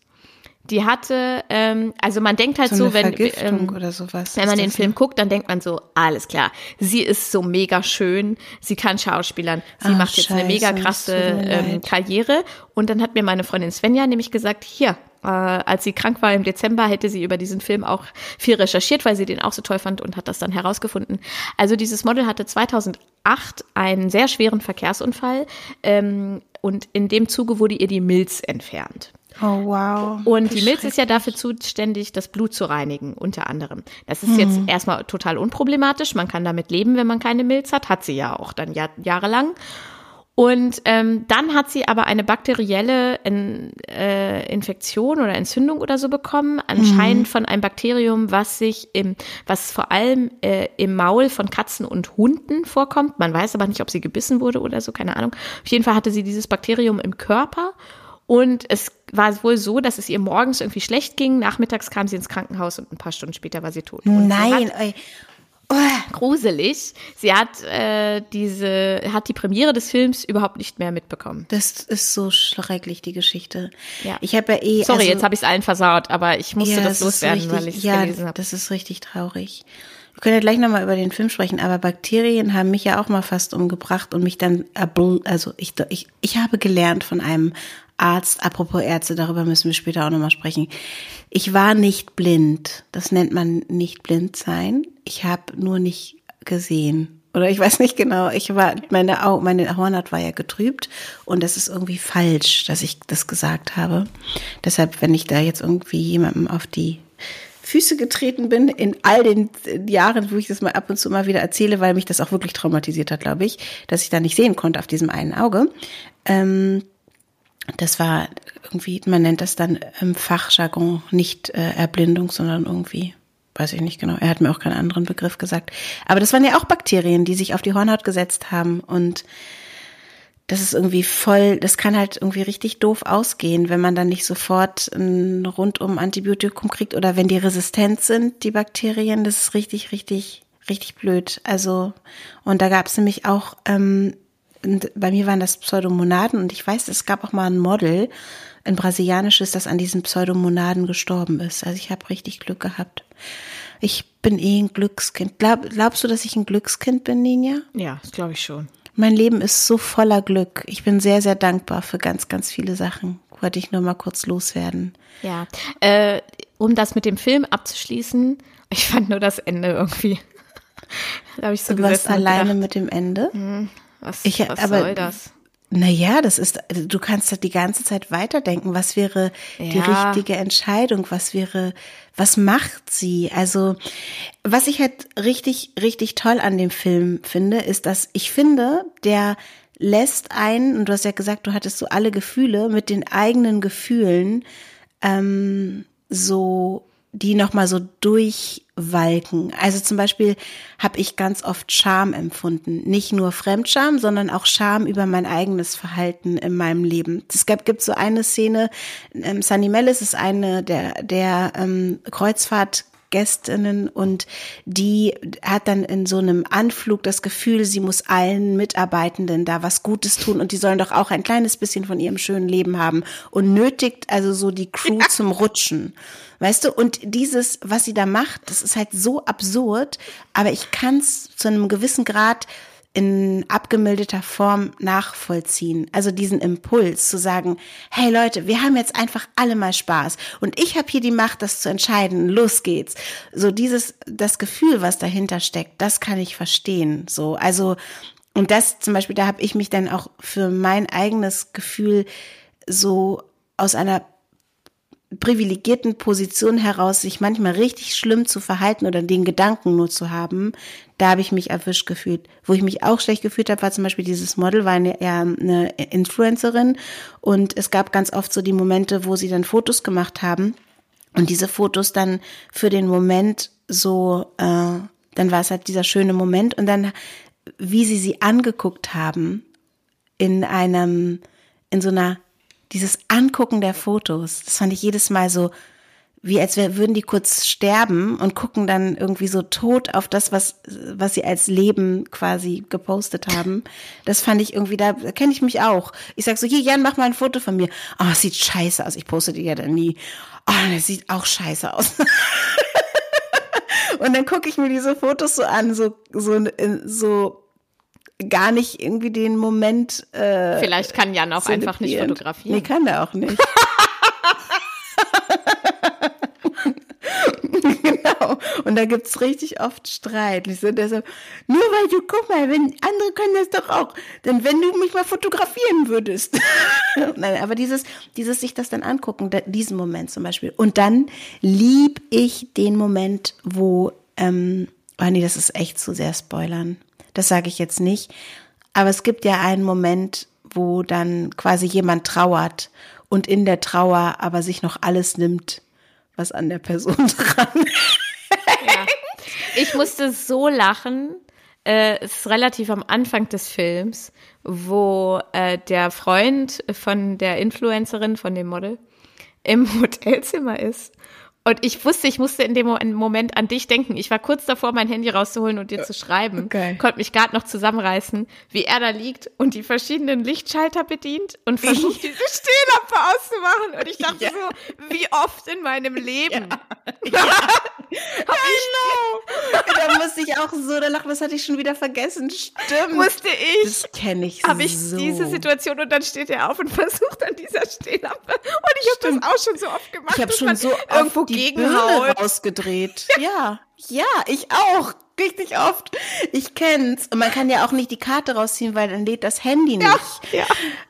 Die hatte, ähm, also man denkt halt So, so, wenn ähm, oder sowas. wenn man den das, Film ne? guckt, dann denkt man so, alles klar, sie ist so mega schön, sie kann schauspielern, sie Ach, macht jetzt eine mega scheiße, krasse ähm. Karriere. Und dann hat mir meine Freundin Svenja nämlich gesagt, hier, äh, als sie krank war im Dezember, hätte sie über diesen Film auch viel recherchiert, weil sie den auch so toll fand und hat das dann herausgefunden. Also dieses Model hatte 2008 einen sehr schweren Verkehrsunfall ähm, und in dem Zuge wurde ihr die Milz entfernt. Oh, wow. Und die Milz ist ja dafür zuständig, das Blut zu reinigen, unter anderem. Das ist jetzt erstmal total unproblematisch. Man kann damit leben, wenn man keine Milz hat. Hat sie ja auch dann jahr, jahrelang. Und ähm, dann hat sie aber eine bakterielle in, äh, Infektion oder Entzündung oder so bekommen, anscheinend von einem Bakterium, was sich im, was vor allem äh, im Maul von Katzen und Hunden vorkommt. Man weiß aber nicht, ob sie gebissen wurde oder so, keine Ahnung. Auf jeden Fall hatte sie dieses Bakterium im Körper und es war wohl so, dass es ihr morgens irgendwie schlecht ging. Nachmittags kam sie ins Krankenhaus und ein paar Stunden später war sie tot. Und sie Nein, hat, ey. gruselig. Sie hat äh, diese, hat die Premiere des Films überhaupt nicht mehr mitbekommen. Das ist so schrecklich, die Geschichte. Ja. Ich habe ja eh. Sorry, also, jetzt habe ich es allen versaut, aber ich musste das ist so loswerden, richtig, weil ich es ja, gelesen habe. das ist richtig traurig. Wir können ja gleich nochmal über den Film sprechen, aber Bakterien haben mich ja auch mal fast umgebracht und mich dann, also ich, ich, ich habe gelernt von einem Arzt, apropos Ärzte, darüber müssen wir später auch nochmal sprechen. Ich war nicht blind. Das nennt man nicht blind sein. Ich habe nur nicht gesehen. Oder ich weiß nicht genau. Ich war, meine, Au meine Hornhaut war ja getrübt und das ist irgendwie falsch, dass ich das gesagt habe. Deshalb, wenn ich da jetzt irgendwie jemandem auf die Füße getreten bin, in all den Jahren, wo ich das mal ab und zu mal wieder erzähle, weil mich das auch wirklich traumatisiert hat, glaube ich, dass ich da nicht sehen konnte auf diesem einen Auge. Ähm, das war irgendwie, man nennt das dann im Fachjargon nicht äh, Erblindung, sondern irgendwie, weiß ich nicht genau. Er hat mir auch keinen anderen Begriff gesagt. Aber das waren ja auch Bakterien, die sich auf die Hornhaut gesetzt haben und das ist irgendwie voll, das kann halt irgendwie richtig doof ausgehen, wenn man dann nicht sofort ein rundum Antibiotikum kriegt oder wenn die resistent sind, die Bakterien, das ist richtig, richtig, richtig blöd. Also, und da gab es nämlich auch, ähm, und bei mir waren das Pseudomonaden und ich weiß, es gab auch mal ein Model, ein brasilianisches, das an diesen Pseudomonaden gestorben ist. Also ich habe richtig Glück gehabt. Ich bin eh ein Glückskind. Glaub, glaubst du, dass ich ein Glückskind bin, Ninja? Ja, das glaube ich schon. Mein Leben ist so voller Glück. Ich bin sehr, sehr dankbar für ganz, ganz viele Sachen. Wollte ich nur mal kurz loswerden. Ja, äh, um das mit dem Film abzuschließen, ich fand nur das Ende irgendwie. da habe ich so Du warst alleine gedacht, mit dem Ende. Was, Ich- was aber- soll das? Naja, das ist, du kannst halt die ganze Zeit weiterdenken. Was wäre die Ja. richtige Entscheidung? Was wäre, was macht sie? Also, was ich halt richtig, richtig toll an dem Film finde, ist, dass ich finde, der lässt einen, und du hast ja gesagt, du hattest so alle Gefühle, mit den eigenen Gefühlen, ähm, so, die nochmal so durchwalken. Also zum Beispiel habe ich ganz oft Scham empfunden. Nicht nur Fremdscham, sondern auch Scham über mein eigenes Verhalten in meinem Leben. Es gab, gibt so eine Szene, ähm, Sunny Mellis ist eine der, der ähm, Kreuzfahrt Gästinnen und die hat dann in so einem Anflug das Gefühl, sie muss allen Mitarbeitenden da was Gutes tun und die sollen doch auch ein kleines bisschen von ihrem schönen Leben haben und nötigt also so die Crew zum Rutschen. Weißt du, und dieses, was sie da macht, das ist halt so absurd, aber ich kann es zu einem gewissen Grad in abgemildeter Form nachvollziehen. Also diesen Impuls zu sagen, hey Leute, wir haben jetzt einfach alle mal Spaß und ich habe hier die Macht, das zu entscheiden. Los geht's. So dieses, das Gefühl, was dahinter steckt, das kann ich verstehen. So, also und das zum Beispiel, da habe ich mich dann auch für mein eigenes Gefühl so aus einer privilegierten Position heraus, sich manchmal richtig schlimm zu verhalten oder den Gedanken nur zu haben, da habe ich mich erwischt gefühlt. Wo ich mich auch schlecht gefühlt habe, war zum Beispiel dieses Model, war eine, eher eine Influencerin und es gab ganz oft so die Momente, wo sie dann Fotos gemacht haben und diese Fotos dann für den Moment so, äh, dann war es halt dieser schöne Moment und dann wie sie sie angeguckt haben in einem, in so einer, dieses Angucken der Fotos, das fand ich jedes Mal so, wie als würden die kurz sterben und gucken dann irgendwie so tot auf das, was, was sie als Leben quasi gepostet haben. Das fand ich irgendwie, da kenne ich mich auch. Ich sag so, hier, Jan, mach mal ein Foto von mir. Oh, das sieht scheiße aus. Ich poste die ja dann nie. Oh, das sieht auch scheiße aus. und dann gucke ich mir diese Fotos so an, so, so, so gar nicht irgendwie den Moment. Äh, Vielleicht kann Jan auch einfach nicht fotografieren. Nee, kann der auch nicht. genau. Und da gibt's richtig oft Streit. Ich so, deshalb, nur weil du, guck mal, wenn andere können das doch auch. Denn wenn du mich mal fotografieren würdest. Nein, aber dieses, dieses sich das dann angucken, diesen Moment zum Beispiel. Und dann lieb ich den Moment, wo, ähm, oh nee, das ist echt zu sehr spoilern. Das sage ich jetzt nicht. Aber es gibt ja einen Moment, wo dann quasi jemand trauert und in der Trauer aber sich noch alles nimmt, was an der Person dran. Ja. Ich musste so lachen. Äh, es ist relativ am Anfang des Films, wo äh, der Freund von der Influencerin, von dem Model, im Hotelzimmer ist und ich wusste, ich musste in dem Moment an dich denken. Ich war kurz davor, mein Handy rauszuholen und dir zu schreiben. Okay. Konnte mich gerade noch zusammenreißen, wie er da liegt und die verschiedenen Lichtschalter bedient und versucht, diese Stehlampe auszumachen. Und ich dachte ja. so, wie oft in meinem Leben. Ja. Hab ich da musste ich auch so da lachen, das hatte ich schon wieder vergessen. Stimmt. Musste ich. Das kenne ich Habe ich so. diese Situation und dann steht er auf und versucht an dieser Stehlampe. Und ich habe das auch schon so oft gemacht. Ich habe schon so die Birne rausgedreht. Ja, ja, ich auch. Richtig oft. Ich kenn's. Und man kann ja auch nicht die Karte rausziehen, weil dann lädt das Handy nicht. Ja, ja.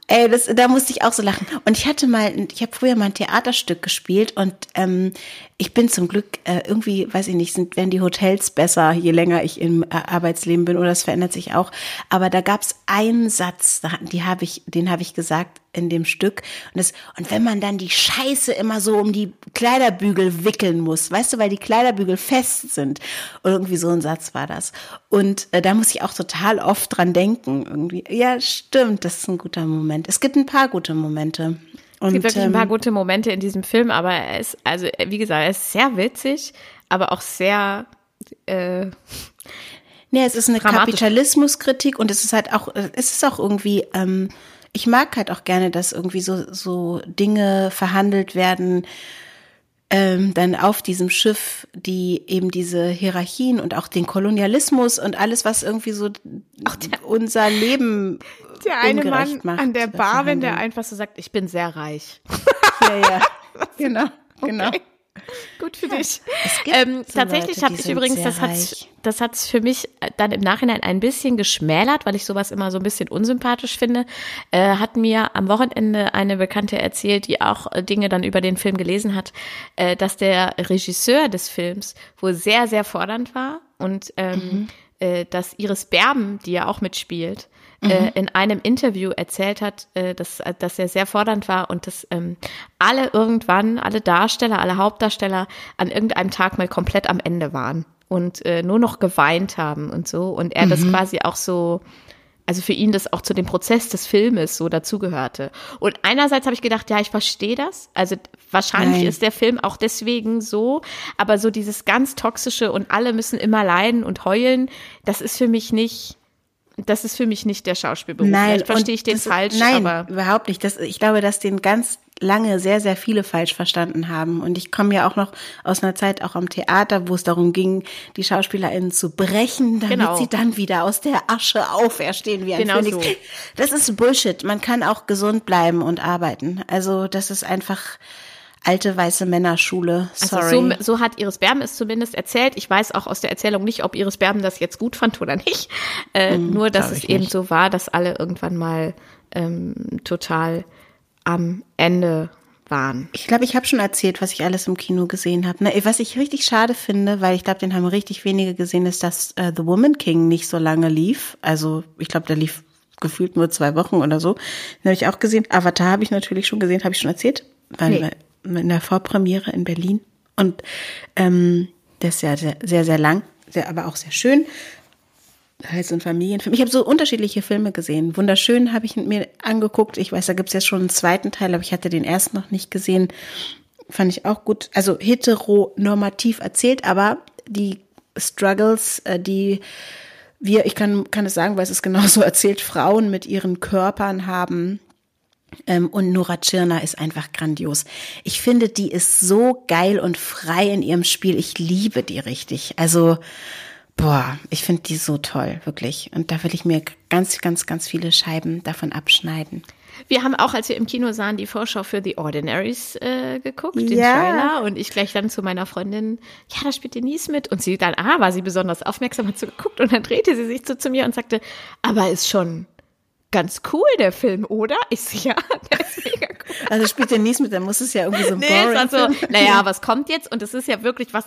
Ey, das, da musste ich auch so lachen. Und ich hatte mal, ich habe früher mal ein Theaterstück gespielt und ähm, ich bin zum Glück äh, irgendwie, weiß ich nicht, sind werden die Hotels besser, je länger ich im äh, Arbeitsleben bin oder es verändert sich auch. Aber da gab's einen Satz, die habe ich, den habe ich gesagt in dem Stück. Und, das, und wenn man dann die Scheiße immer so um die Kleiderbügel wickeln muss, weißt du, weil die Kleiderbügel fest sind. Und irgendwie so ein Satz war das. Und äh, da muss ich auch total oft dran denken. Irgendwie, ja, stimmt, das ist ein guter Moment. Es gibt ein paar gute Momente. Und, es gibt wirklich ein paar ähm, gute Momente in diesem Film, aber er ist, also wie gesagt, er ist sehr witzig, aber auch sehr äh, Nee, es ist eine Kapitalismuskritik und es ist halt auch, es ist auch irgendwie ähm, ich mag halt auch gerne, dass irgendwie so, so Dinge verhandelt werden, ähm, dann auf diesem Schiff, die eben diese Hierarchien und auch den Kolonialismus und alles, was irgendwie so der, unser Leben der eine Mann macht, an der Bar, wenn der einfach so sagt, ich bin sehr reich. Ja, ja, genau, genau. Gut für dich. Ähm, so tatsächlich habe ich übrigens, das hat das hat's für mich dann im Nachhinein ein bisschen geschmälert, weil ich sowas immer so ein bisschen unsympathisch finde. Äh, hat mir am Wochenende eine Bekannte erzählt, die auch äh, Dinge dann über den Film gelesen hat, äh, dass der Regisseur des Films wohl sehr, sehr fordernd war und ähm, mhm. äh, dass Iris Berben, die ja auch mitspielt, äh, mhm. in einem Interview erzählt hat, äh, dass, dass er sehr fordernd war und dass ähm, alle irgendwann, alle Darsteller, alle Hauptdarsteller an irgendeinem Tag mal komplett am Ende waren und äh, nur noch geweint haben und so. Und er mhm. das quasi auch so, also für ihn das auch zu dem Prozess des Filmes so dazugehörte. Und einerseits habe ich gedacht, ja, ich verstehe das. Also wahrscheinlich Nein. ist der Film auch deswegen so, aber so dieses ganz toxische und alle müssen immer leiden und heulen, das ist für mich nicht das ist für mich nicht der Schauspielberuf. Nein, Vielleicht verstehe ich den das, falsch. Nein, aber überhaupt nicht. Das, ich glaube, dass den ganz lange sehr, sehr viele falsch verstanden haben. Und ich komme ja auch noch aus einer Zeit auch am Theater, wo es darum ging, die SchauspielerInnen zu brechen, damit genau. sie dann wieder aus der Asche auferstehen wie ein genau Phönix. So. Das ist Bullshit. Man kann auch gesund bleiben und arbeiten. Also das ist einfach alte weiße Männerschule. Sorry. Also so, so hat Iris Berben es zumindest erzählt. Ich weiß auch aus der Erzählung nicht, ob Iris Berben das jetzt gut fand oder nicht. Äh, mm, nur, dass es eben nicht. so war, dass alle irgendwann mal ähm, total am Ende waren. Ich glaube, ich habe schon erzählt, was ich alles im Kino gesehen habe. Ne, was ich richtig schade finde, weil ich glaube, den haben richtig wenige gesehen, ist, dass äh, The Woman King nicht so lange lief. Also ich glaube, der lief gefühlt nur zwei Wochen oder so. Den habe ich auch gesehen. Avatar habe ich natürlich schon gesehen, habe ich schon erzählt. Weil nee in der Vorpremiere in Berlin. Und ähm, der ist ja sehr, sehr, sehr lang, sehr, aber auch sehr schön. Heißt ein Familienfilm. Ich habe so unterschiedliche Filme gesehen. Wunderschön habe ich mir angeguckt. Ich weiß, da gibt es jetzt schon einen zweiten Teil, aber ich hatte den ersten noch nicht gesehen. Fand ich auch gut. Also heteronormativ erzählt, aber die Struggles, äh, die wir, ich kann, kann es sagen, weil es ist genauso erzählt, Frauen mit ihren Körpern haben, und Nora Tschirner ist einfach grandios. Ich finde, die ist so geil und frei in ihrem Spiel. Ich liebe die richtig. Also, boah, ich finde die so toll, wirklich. Und da will ich mir ganz, ganz, ganz viele Scheiben davon abschneiden. Wir haben auch, als wir im Kino sahen, die Vorschau für The Ordinaries äh, geguckt, den ja. Trailer. Und ich gleich dann zu meiner Freundin, ja, da spielt Denise mit. Und sie dann, ah, war sie besonders aufmerksam, hat so geguckt. Und dann drehte sie sich so zu mir und sagte, aber ist schon ganz cool, der Film, oder? Ich so, ja, der ist mega cool. Also spielt der Nies mit, dann muss es ja irgendwie so ein nee, boring also, Naja, was kommt jetzt? Und es ist ja wirklich was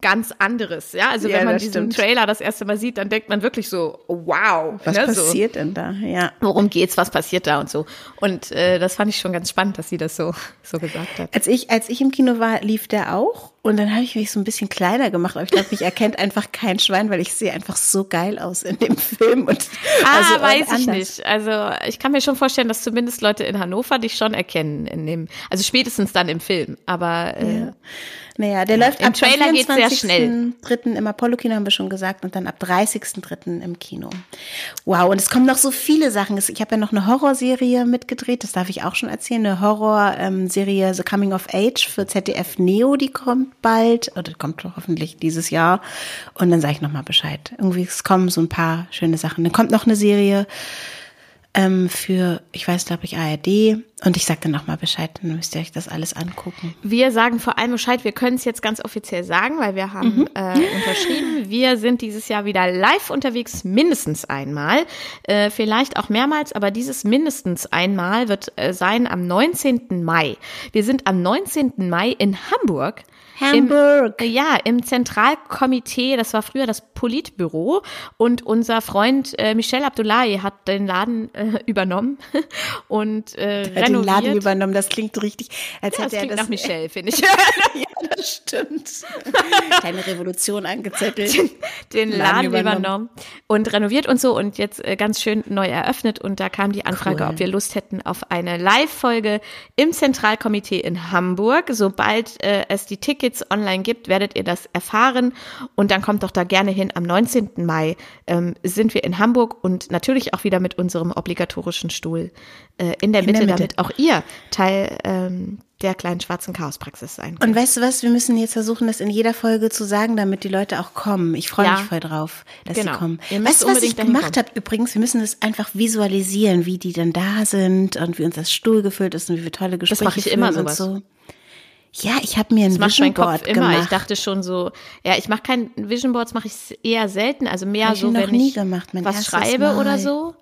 ganz anderes, ja. Also ja, wenn man diesen stimmt. Trailer das erste Mal sieht, dann denkt man wirklich so, wow. Was ne, passiert so. denn da? Ja. Worum geht's? Was passiert da und so? Und äh, das fand ich schon ganz spannend, dass sie das so so gesagt hat. Als ich als ich im Kino war, lief der auch und dann habe ich mich so ein bisschen kleiner gemacht. Aber ich glaube, mich erkennt einfach kein Schwein, weil ich sehe einfach so geil aus in dem Film. Und ah, also weiß ich nicht. Also ich kann mir schon vorstellen, dass zumindest Leute in Hannover dich schon erkennen in dem, also spätestens dann im Film. Aber äh, ja. Naja, der ja, läuft ab Trailer geht's sehr schnell. Dritten im Apollo-Kino haben wir schon gesagt und dann ab 30.3. im Kino. Wow, und es kommen noch so viele Sachen. Ich habe ja noch eine Horrorserie mitgedreht, das darf ich auch schon erzählen. Eine Horrorserie The Coming of Age für ZDF Neo, die kommt bald oder kommt hoffentlich dieses Jahr. Und dann sage ich nochmal Bescheid. Irgendwie, es kommen so ein paar schöne Sachen. Dann kommt noch eine Serie ähm, für, ich weiß, glaube ich, ARD. Und ich sage dann nochmal Bescheid, dann müsst ihr euch das alles angucken. Wir sagen vor allem Bescheid, wir können es jetzt ganz offiziell sagen, weil wir haben mhm. äh, unterschrieben. Wir sind dieses Jahr wieder live unterwegs, mindestens einmal. Äh, vielleicht auch mehrmals, aber dieses mindestens einmal wird äh, sein am 19. Mai. Wir sind am 19. Mai in Hamburg Hamburg. Im, ja, im Zentralkomitee, das war früher das Politbüro und unser Freund äh, Michel Abdullahi hat den Laden äh, übernommen und äh. Den Laden übernommen, das klingt richtig, als ja, hätte das er das nach Michel, finde ich. ja, das stimmt. Keine Revolution angezettelt. Den, den Laden, Laden übernommen. übernommen. und renoviert und so und jetzt äh, ganz schön neu eröffnet und da kam die Anfrage, cool. ob wir Lust hätten auf eine Live-Folge im Zentralkomitee in Hamburg, sobald äh, es die Tickets Tickets online gibt, werdet ihr das erfahren. Und dann kommt doch da gerne hin. Am 19. Mai ähm, sind wir in Hamburg und natürlich auch wieder mit unserem obligatorischen Stuhl äh, in, der, in Mitte, der Mitte, damit auch ihr Teil ähm, der kleinen schwarzen Chaospraxis sein könnt. Und weißt du was, wir müssen jetzt versuchen, das in jeder Folge zu sagen, damit die Leute auch kommen. Ich freue ja. mich voll drauf, dass genau. sie kommen. Weißt du, was ich gemacht habe übrigens? Wir müssen das einfach visualisieren, wie die dann da sind und wie uns das Stuhl gefüllt ist und wie wir tolle Gespräche das mache ich immer sowas. so. Ja, ich habe mir ein das Vision Board immer. gemacht. Ich dachte schon so, ja, ich mache kein Vision Boards, mache ich eher selten, also mehr so, wenn ich gemacht, was schreibe Mal. oder so.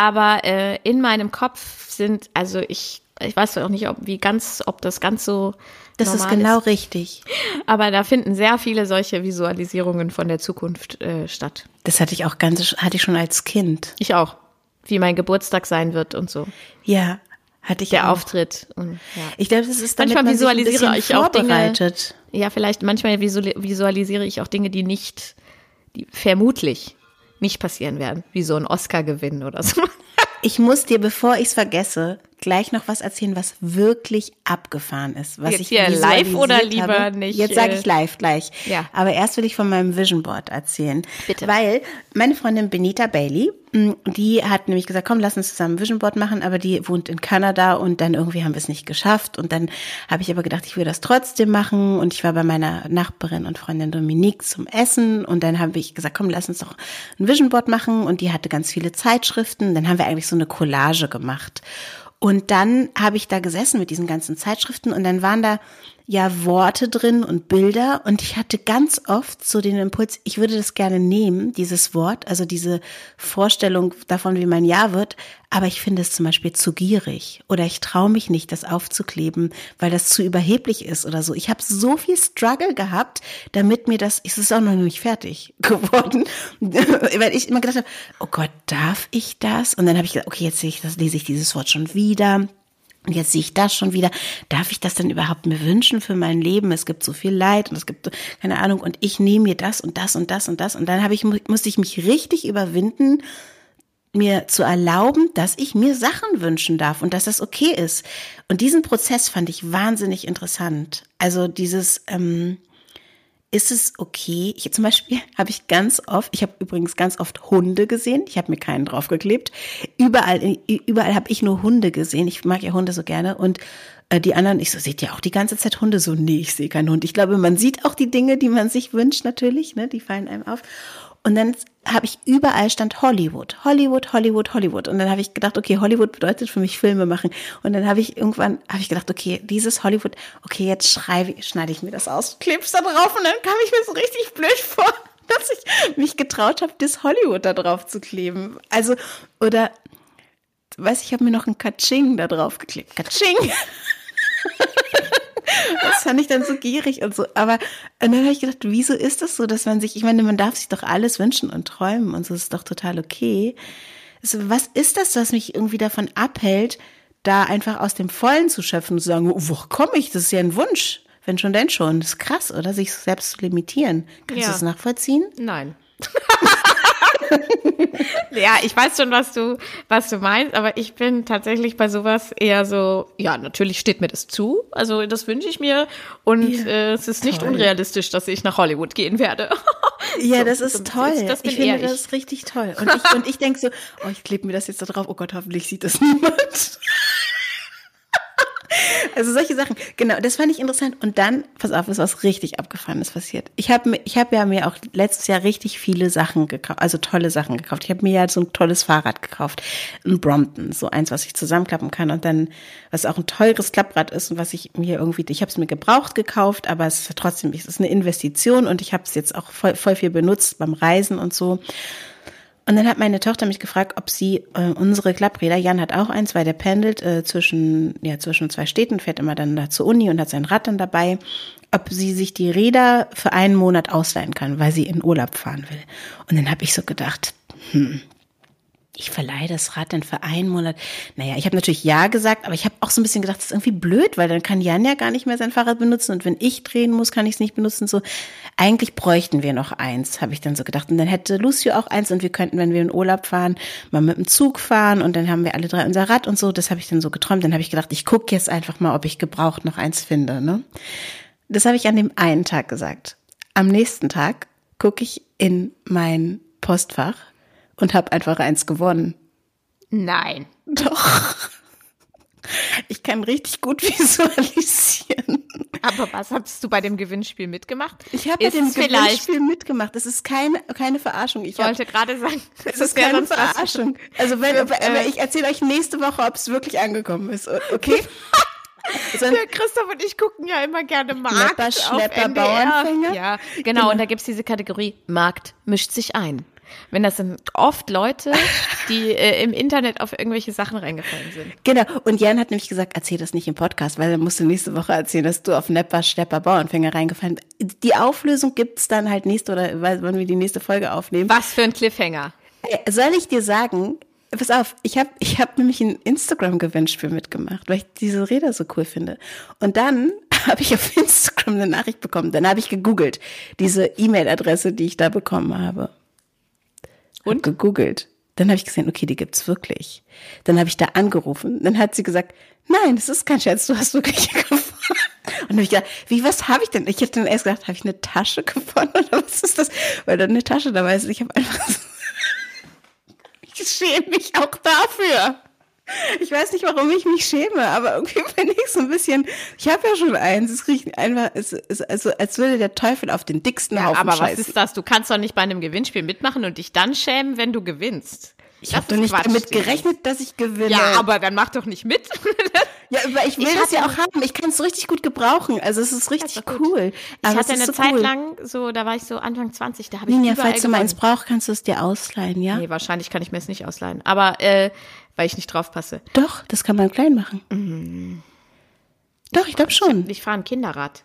Aber äh, in meinem Kopf sind, also ich, ich weiß auch nicht, ob wie ganz, ob das ganz so das ist genau ist. richtig. Aber da finden sehr viele solche Visualisierungen von der Zukunft äh, statt. Das hatte ich auch ganz, hatte ich schon als Kind. Ich auch. Wie mein Geburtstag sein wird und so. Ja, hatte ich der auch. Auftritt. Und, ja. Ich glaube, das ist manchmal man visualisiere ich auch Dinge. Ja, vielleicht manchmal visualisiere ich auch Dinge, die nicht, die vermutlich nicht passieren werden, wie so ein Oscar-Gewinn oder so. Ich muss dir, bevor ich es vergesse, gleich noch was erzählen, was wirklich abgefahren ist. Was Jetzt ich hier live oder lieber habe. nicht? Jetzt sage ich äh, live gleich. Ja. Aber erst will ich von meinem Vision Board erzählen. Bitte. Weil meine Freundin Benita Bailey, mm, die hat nämlich gesagt, komm, lass uns zusammen Vision Board machen, aber die wohnt in Kanada und dann irgendwie haben wir es nicht geschafft. Und dann habe ich aber gedacht, ich will das trotzdem machen. Und ich war bei meiner Nachbarin und Freundin Dominique zum Essen. Und dann habe ich gesagt, komm, lass uns doch ein Vision Board machen. Und die hatte ganz viele Zeitschriften. Dann haben wir eigentlich so eine Collage gemacht. Und dann habe ich da gesessen mit diesen ganzen Zeitschriften und dann waren da ja Worte drin und Bilder und ich hatte ganz oft so den Impuls, ich würde das gerne nehmen, dieses Wort, also diese Vorstellung davon, wie mein Jahr wird, aber ich finde es zum Beispiel zu gierig oder ich traue mich nicht, das aufzukleben, weil das zu überheblich ist oder so. Ich habe so viel Struggle gehabt, damit mir das, es ist auch noch nicht fertig geworden, weil ich immer gedacht habe, oh Gott, darf ich das? Und dann habe ich gedacht, okay, jetzt lese ich dieses Wort schon wieder und jetzt sehe ich das schon wieder. Darf ich das denn überhaupt mir wünschen für mein Leben? Es gibt so viel Leid und es gibt keine Ahnung und ich nehme mir das und das und das und das und dann habe ich musste ich mich richtig überwinden, mir zu erlauben, dass ich mir Sachen wünschen darf und dass das okay ist. Und diesen Prozess fand ich wahnsinnig interessant. Also dieses ähm, ist es okay? Ich, zum Beispiel habe ich ganz oft, ich habe übrigens ganz oft Hunde gesehen. Ich habe mir keinen draufgeklebt. Überall, überall habe ich nur Hunde gesehen. Ich mag ja Hunde so gerne. Und äh, die anderen, ich so, seht ihr auch die ganze Zeit Hunde? So, nee, ich sehe keinen Hund. Ich glaube, man sieht auch die Dinge, die man sich wünscht, natürlich, ne? Die fallen einem auf. Und dann habe ich überall stand Hollywood, Hollywood, Hollywood, Hollywood. Und dann habe ich gedacht, okay, Hollywood bedeutet für mich Filme machen. Und dann habe ich irgendwann, habe ich gedacht, okay, dieses Hollywood, okay, jetzt schreibe, schneide ich mir das aus, kleb's da drauf. Und dann kam ich mir so richtig blöd vor, dass ich mich getraut habe, das Hollywood da drauf zu kleben. Also, oder, weiß ich, habe mir noch ein Kaching da drauf geklebt. Kaching! Das fand ich dann so gierig und so. Aber und dann habe ich gedacht, wieso ist das so, dass man sich, ich meine, man darf sich doch alles wünschen und träumen und so ist doch total okay. Also, was ist das, was mich irgendwie davon abhält, da einfach aus dem Vollen zu schöpfen und zu sagen, wo komme ich? Das ist ja ein Wunsch. Wenn schon, denn schon. Das ist krass, oder? Sich selbst zu limitieren. Kannst ja. du das nachvollziehen? Nein. ja, ich weiß schon, was du, was du meinst, aber ich bin tatsächlich bei sowas eher so, ja, natürlich steht mir das zu, also das wünsche ich mir und ja, äh, es ist nicht toll. unrealistisch, dass ich nach Hollywood gehen werde. ja, so, das ist toll. Das, das ich finde das ich. richtig toll. Und ich, und ich denke so, oh, ich klebe mir das jetzt da drauf, oh Gott, hoffentlich sieht das niemand. Also solche Sachen. Genau, das fand ich interessant. Und dann, pass auf, ist was richtig abgefahrenes passiert. Ich habe ich hab ja mir auch letztes Jahr richtig viele Sachen gekauft, also tolle Sachen gekauft. Ich habe mir ja so ein tolles Fahrrad gekauft, ein Brompton, so eins, was ich zusammenklappen kann und dann, was auch ein teures Klapprad ist und was ich mir irgendwie, ich habe es mir gebraucht gekauft, aber es ist trotzdem, es ist eine Investition und ich habe es jetzt auch voll, voll viel benutzt beim Reisen und so. Und dann hat meine Tochter mich gefragt, ob sie äh, unsere Klappräder, Jan hat auch eins, weil der pendelt äh, zwischen, ja, zwischen zwei Städten, fährt immer dann da zur Uni und hat sein Rad dann dabei, ob sie sich die Räder für einen Monat ausleihen kann, weil sie in Urlaub fahren will. Und dann habe ich so gedacht, hm, ich verleihe das Rad dann für einen Monat. Naja, ich habe natürlich ja gesagt, aber ich habe auch so ein bisschen gedacht, das ist irgendwie blöd, weil dann kann Jan ja gar nicht mehr sein Fahrrad benutzen und wenn ich drehen muss, kann ich es nicht benutzen. So, eigentlich bräuchten wir noch eins, habe ich dann so gedacht. Und dann hätte Lucio auch eins und wir könnten, wenn wir in Urlaub fahren, mal mit dem Zug fahren und dann haben wir alle drei unser Rad und so. Das habe ich dann so geträumt. Dann habe ich gedacht, ich gucke jetzt einfach mal, ob ich gebraucht noch eins finde. Ne? Das habe ich an dem einen Tag gesagt. Am nächsten Tag gucke ich in mein Postfach und habe einfach eins gewonnen. Nein. Doch. Ich kann richtig gut visualisieren. Aber was hast du bei dem Gewinnspiel mitgemacht? Ich habe bei dem Gewinnspiel mitgemacht. Das ist keine, keine Verarschung. Ich wollte gerade sagen, es ist keine Verarschung. Also wenn, für, äh, ich erzähle euch nächste Woche, ob es wirklich angekommen ist. Okay? Also, Christoph und ich gucken ja immer gerne Markt Schlepper, Schlepper, auf Bauernfänger. Ja, genau, genau. Und da gibt's diese Kategorie Markt mischt sich ein wenn das sind oft Leute, die äh, im Internet auf irgendwelche Sachen reingefallen sind. Genau. Und Jan hat nämlich gesagt, erzähl das nicht im Podcast, weil dann musst du nächste Woche erzählen, dass du auf Nepper, Stepper, Bauernfänger reingefallen bist. Die Auflösung gibt's dann halt nächste oder wann wir die nächste Folge aufnehmen. Was für ein Cliffhanger. Äh, soll ich dir sagen, Pass auf, ich habe ich hab nämlich ein Instagram-Gewinnspiel mitgemacht, weil ich diese Räder so cool finde. Und dann habe ich auf Instagram eine Nachricht bekommen. Dann habe ich gegoogelt, diese E-Mail-Adresse, die ich da bekommen habe. Und? Hab gegoogelt. Dann habe ich gesehen, okay, die gibt's wirklich. Dann habe ich da angerufen. Dann hat sie gesagt, nein, das ist kein Scherz, du hast wirklich gewonnen. Und dann habe ich gedacht, wie, was habe ich denn? Ich hätte dann erst gedacht, habe ich eine Tasche gewonnen oder was ist das? Weil da eine Tasche dabei ist. Ich habe einfach so ich schäme mich auch dafür. Ich weiß nicht, warum ich mich schäme, aber irgendwie bin ich so ein bisschen. Ich habe ja schon eins. Es riecht einfach, es ist also, als würde der Teufel auf den dicksten ja, Haufen Aber scheißen. was ist das? Du kannst doch nicht bei einem Gewinnspiel mitmachen und dich dann schämen, wenn du gewinnst. Ich habe doch nicht Quatsch, damit gerechnet, dass ich gewinne. Ja, aber dann mach doch nicht mit. Ja, aber ich will Ich das ja auch haben. Ich kann es richtig gut gebrauchen. Also es ist richtig ist cool. Ich Aber hatte eine so Zeit cool. lang, so, da war ich so Anfang 20, da habe ich Ninja, falls du mal eins brauchst, kannst du es dir ausleihen, ja? Nee, wahrscheinlich kann ich mir es nicht ausleihen. Aber äh, weil ich nicht drauf passe. Doch, das kann man klein machen. Mhm. Doch, ich glaube schon. Ich fahre ein Kinderrad.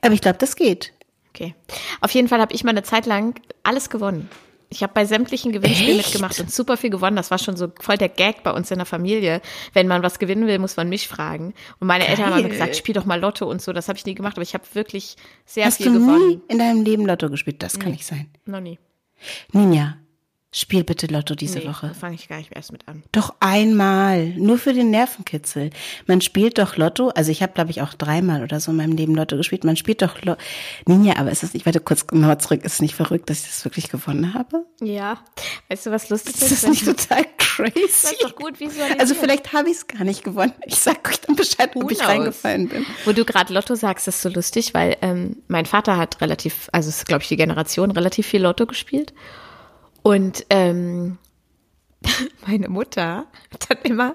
Aber ich glaube, das geht. Okay. Auf jeden Fall habe ich mal eine Zeit lang alles gewonnen. Ich habe bei sämtlichen Gewinnspielen Echt? mitgemacht und super viel gewonnen. Das war schon so voll der Gag bei uns in der Familie. Wenn man was gewinnen will, muss man mich fragen. Und meine Eltern haben Geil. gesagt, spiel doch mal Lotto und so. Das habe ich nie gemacht, aber ich habe wirklich sehr Hast viel du gewonnen. nie in deinem Leben Lotto gespielt? Das kann nicht sein. Noch nie. Ninja, spiel bitte Lotto diese Nee, Woche. fange ich gar nicht erst mit an. Doch einmal, nur für den Nervenkitzel. Man spielt doch Lotto, also ich habe glaube ich auch dreimal oder so in meinem Leben Lotto gespielt. Man spielt doch Lotto. Ninja, aber ist es nicht, warte kurz nochmal zurück, ist es nicht verrückt, dass ich das wirklich gewonnen habe? Ja. Weißt du, was lustig Ist das nicht total crazy? Das ist doch gut visualisiert. Also vielleicht habe ich es gar nicht gewonnen. Ich sag euch dann Bescheid, Who ich reingefallen bin. Wo du gerade Lotto sagst, ist so lustig, weil ähm, mein Vater hat relativ, also es ist glaube ich die Generation, relativ viel Lotto gespielt. Und ähm, meine Mutter hat dann immer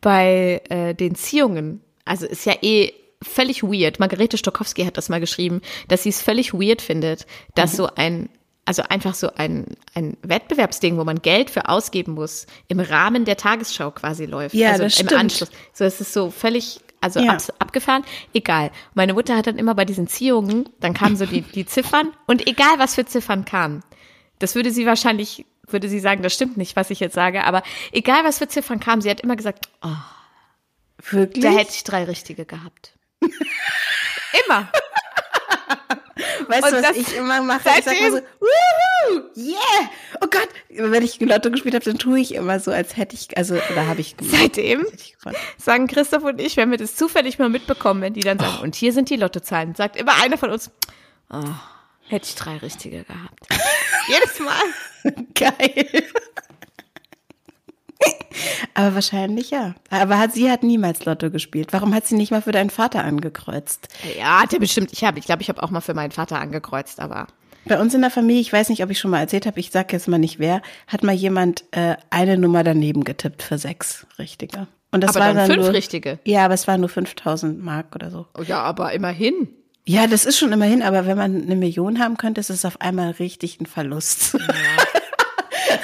bei äh, den Ziehungen, also ist ja eh völlig weird. Margarete Stokowski hat das mal geschrieben, dass sie es völlig weird findet, dass so ein also einfach so ein, ein Wettbewerbsding, wo man Geld für ausgeben muss, im Rahmen der Tagesschau quasi läuft. Ja, also das im stimmt. Anschluss. So, es ist so völlig, also Ja. ab, abgefahren. Egal. Meine Mutter hat dann immer bei diesen Ziehungen, dann kamen so die, die Ziffern und egal was für Ziffern kamen, das würde sie wahrscheinlich, würde sie sagen, das stimmt nicht, was ich jetzt sage, aber egal was für Ziffern kamen, sie hat immer gesagt, oh, Wirklich? da hätte ich drei richtige gehabt. immer. weißt und du, was ich immer mache? Ich sag mal so, Wuhu, yeah! Oh Gott! Wenn ich Lotto gespielt habe, dann tue ich immer so, als hätte ich, also, oder habe ich gemacht. Seitdem ich sagen Christoph und ich, wenn wir das zufällig mal mitbekommen, wenn die dann Oh. sagen, und hier sind die Lottozahlen, sagt immer einer von uns, oh, hätte ich drei richtige gehabt. Jedes Mal. Geil. Aber wahrscheinlich ja. Aber hat, sie hat niemals Lotto gespielt. Warum hat sie nicht mal für deinen Vater angekreuzt? Ja, hat er bestimmt. Ich habe, ich glaube, ich habe auch mal für meinen Vater angekreuzt, aber Bei uns in der Familie, ich weiß nicht, ob ich schon mal erzählt habe, ich sag jetzt mal nicht wer, hat mal jemand äh, eine Nummer daneben getippt für sechs richtige. Und das Aber war dann dann fünf nur, richtige? Ja, aber es waren nur 5000 Mark oder so. oh ja, aber immerhin. Ja, das ist schon immerhin, aber wenn man eine Million haben könnte, ist es auf einmal richtig ein Verlust.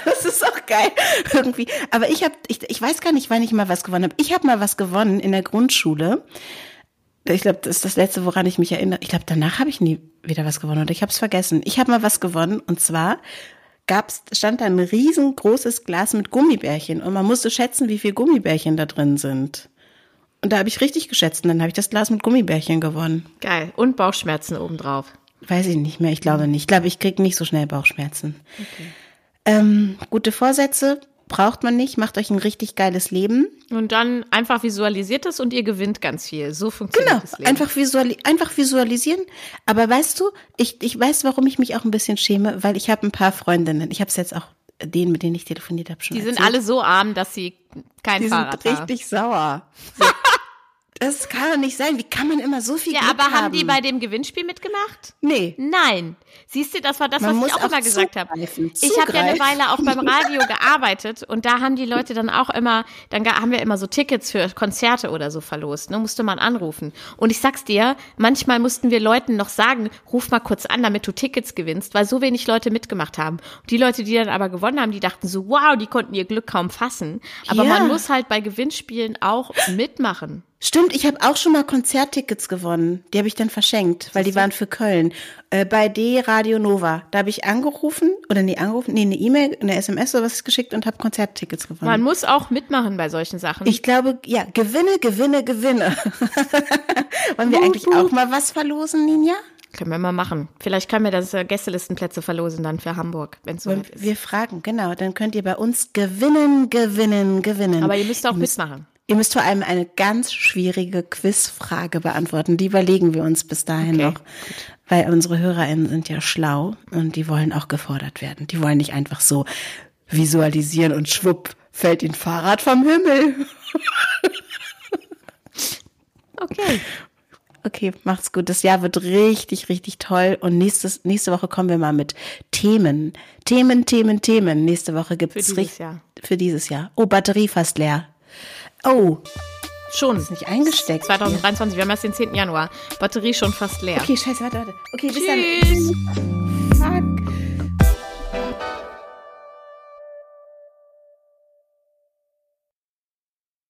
Das ist auch geil irgendwie. Aber ich habe, ich, ich weiß gar nicht, wann ich mal was gewonnen habe. Ich habe mal was gewonnen in der Grundschule. Ich glaube, das ist das letzte, woran ich mich erinnere. Ich glaube, danach habe ich nie wieder was gewonnen oder ich habe es vergessen. Ich habe mal was gewonnen und zwar gab's stand da ein riesengroßes Glas mit Gummibärchen und man musste schätzen, wie viel Gummibärchen da drin sind. Und da habe ich richtig geschätzt und dann habe ich das Glas mit Gummibärchen gewonnen. Geil. Und Bauchschmerzen obendrauf. Weiß ich nicht mehr, ich glaube nicht. Ich glaube, ich kriege nicht so schnell Bauchschmerzen. Ähm, gute Vorsätze braucht man nicht, macht euch ein richtig geiles Leben. Und dann einfach visualisiert es und ihr gewinnt ganz viel. So funktioniert Genau, das Leben. einfach, visuali einfach visualisieren. Aber weißt du, ich, ich weiß, warum ich mich auch ein bisschen schäme, weil ich habe ein paar Freundinnen. Ich habe es jetzt auch denen, mit denen ich telefoniert habe, schon die sind erzählt. alle so arm, dass sie kein die Fahrrad sind haben. richtig sauer. Das kann doch nicht sein. Wie kann man immer so viel Ja, Glück aber haben haben die bei dem Gewinnspiel mitgemacht? Nee. Nein. Siehst du, das war das, Man was ich auch auch immer gesagt habe. Ich habe ja eine. Weile auch beim Radio gearbeitet und da haben die Leute dann auch immer, dann haben wir immer so Tickets für Konzerte oder so verlost, ne? Musste man anrufen. Und ich sag's dir, manchmal mussten wir Leuten noch sagen, ruf mal kurz an, damit du Tickets gewinnst, weil so wenig Leute mitgemacht haben. Und die Leute, die dann aber gewonnen haben, die dachten so, wow, die konnten ihr Glück kaum fassen. Aber Ja. man muss halt bei Gewinnspielen auch mitmachen. Stimmt, ich habe auch schon mal Konzerttickets gewonnen. Die habe ich dann verschenkt, weil die waren für Köln. Äh, bei D Radio Nova. Da habe ich angerufen, oder nee, angerufen, nee, eine E-Mail, eine SMS oder was geschickt und habe Konzerttickets gewonnen. Man muss auch mitmachen bei solchen Sachen. ich glaube, ja, Gewinne, Gewinne, Gewinne. Wollen wir eigentlich auch mal was verlosen, Ninja? Können wir mal machen. Vielleicht können wir das äh, Gästelistenplätze verlosen dann für Hamburg, wenn es soweit ist. Wir fragen, genau. Dann könnt ihr bei uns gewinnen, gewinnen, gewinnen. Aber ihr müsst auch mitmachen. Ihr müsst vor allem eine ganz schwierige Quizfrage beantworten. Die überlegen wir uns bis dahin Okay, noch. Weil unsere HörerInnen sind ja schlau und die wollen auch gefordert werden. Die wollen nicht einfach so visualisieren und schwupp fällt ihnen Fahrrad vom Himmel. Okay. Okay, macht's gut. Das Jahr wird richtig, richtig toll. Und nächstes, nächste Woche kommen wir mal mit Themen. Themen, Themen, Themen. Nächste Woche gibt's Für dieses Jahr. Für dieses Jahr. Oh, Batterie fast leer. Oh. Schon. Ist nicht eingesteckt. 2023, wir haben erst den 10. Januar. Batterie schon fast leer. Okay, scheiße, warte, warte. Okay, bis Tschüss. dann.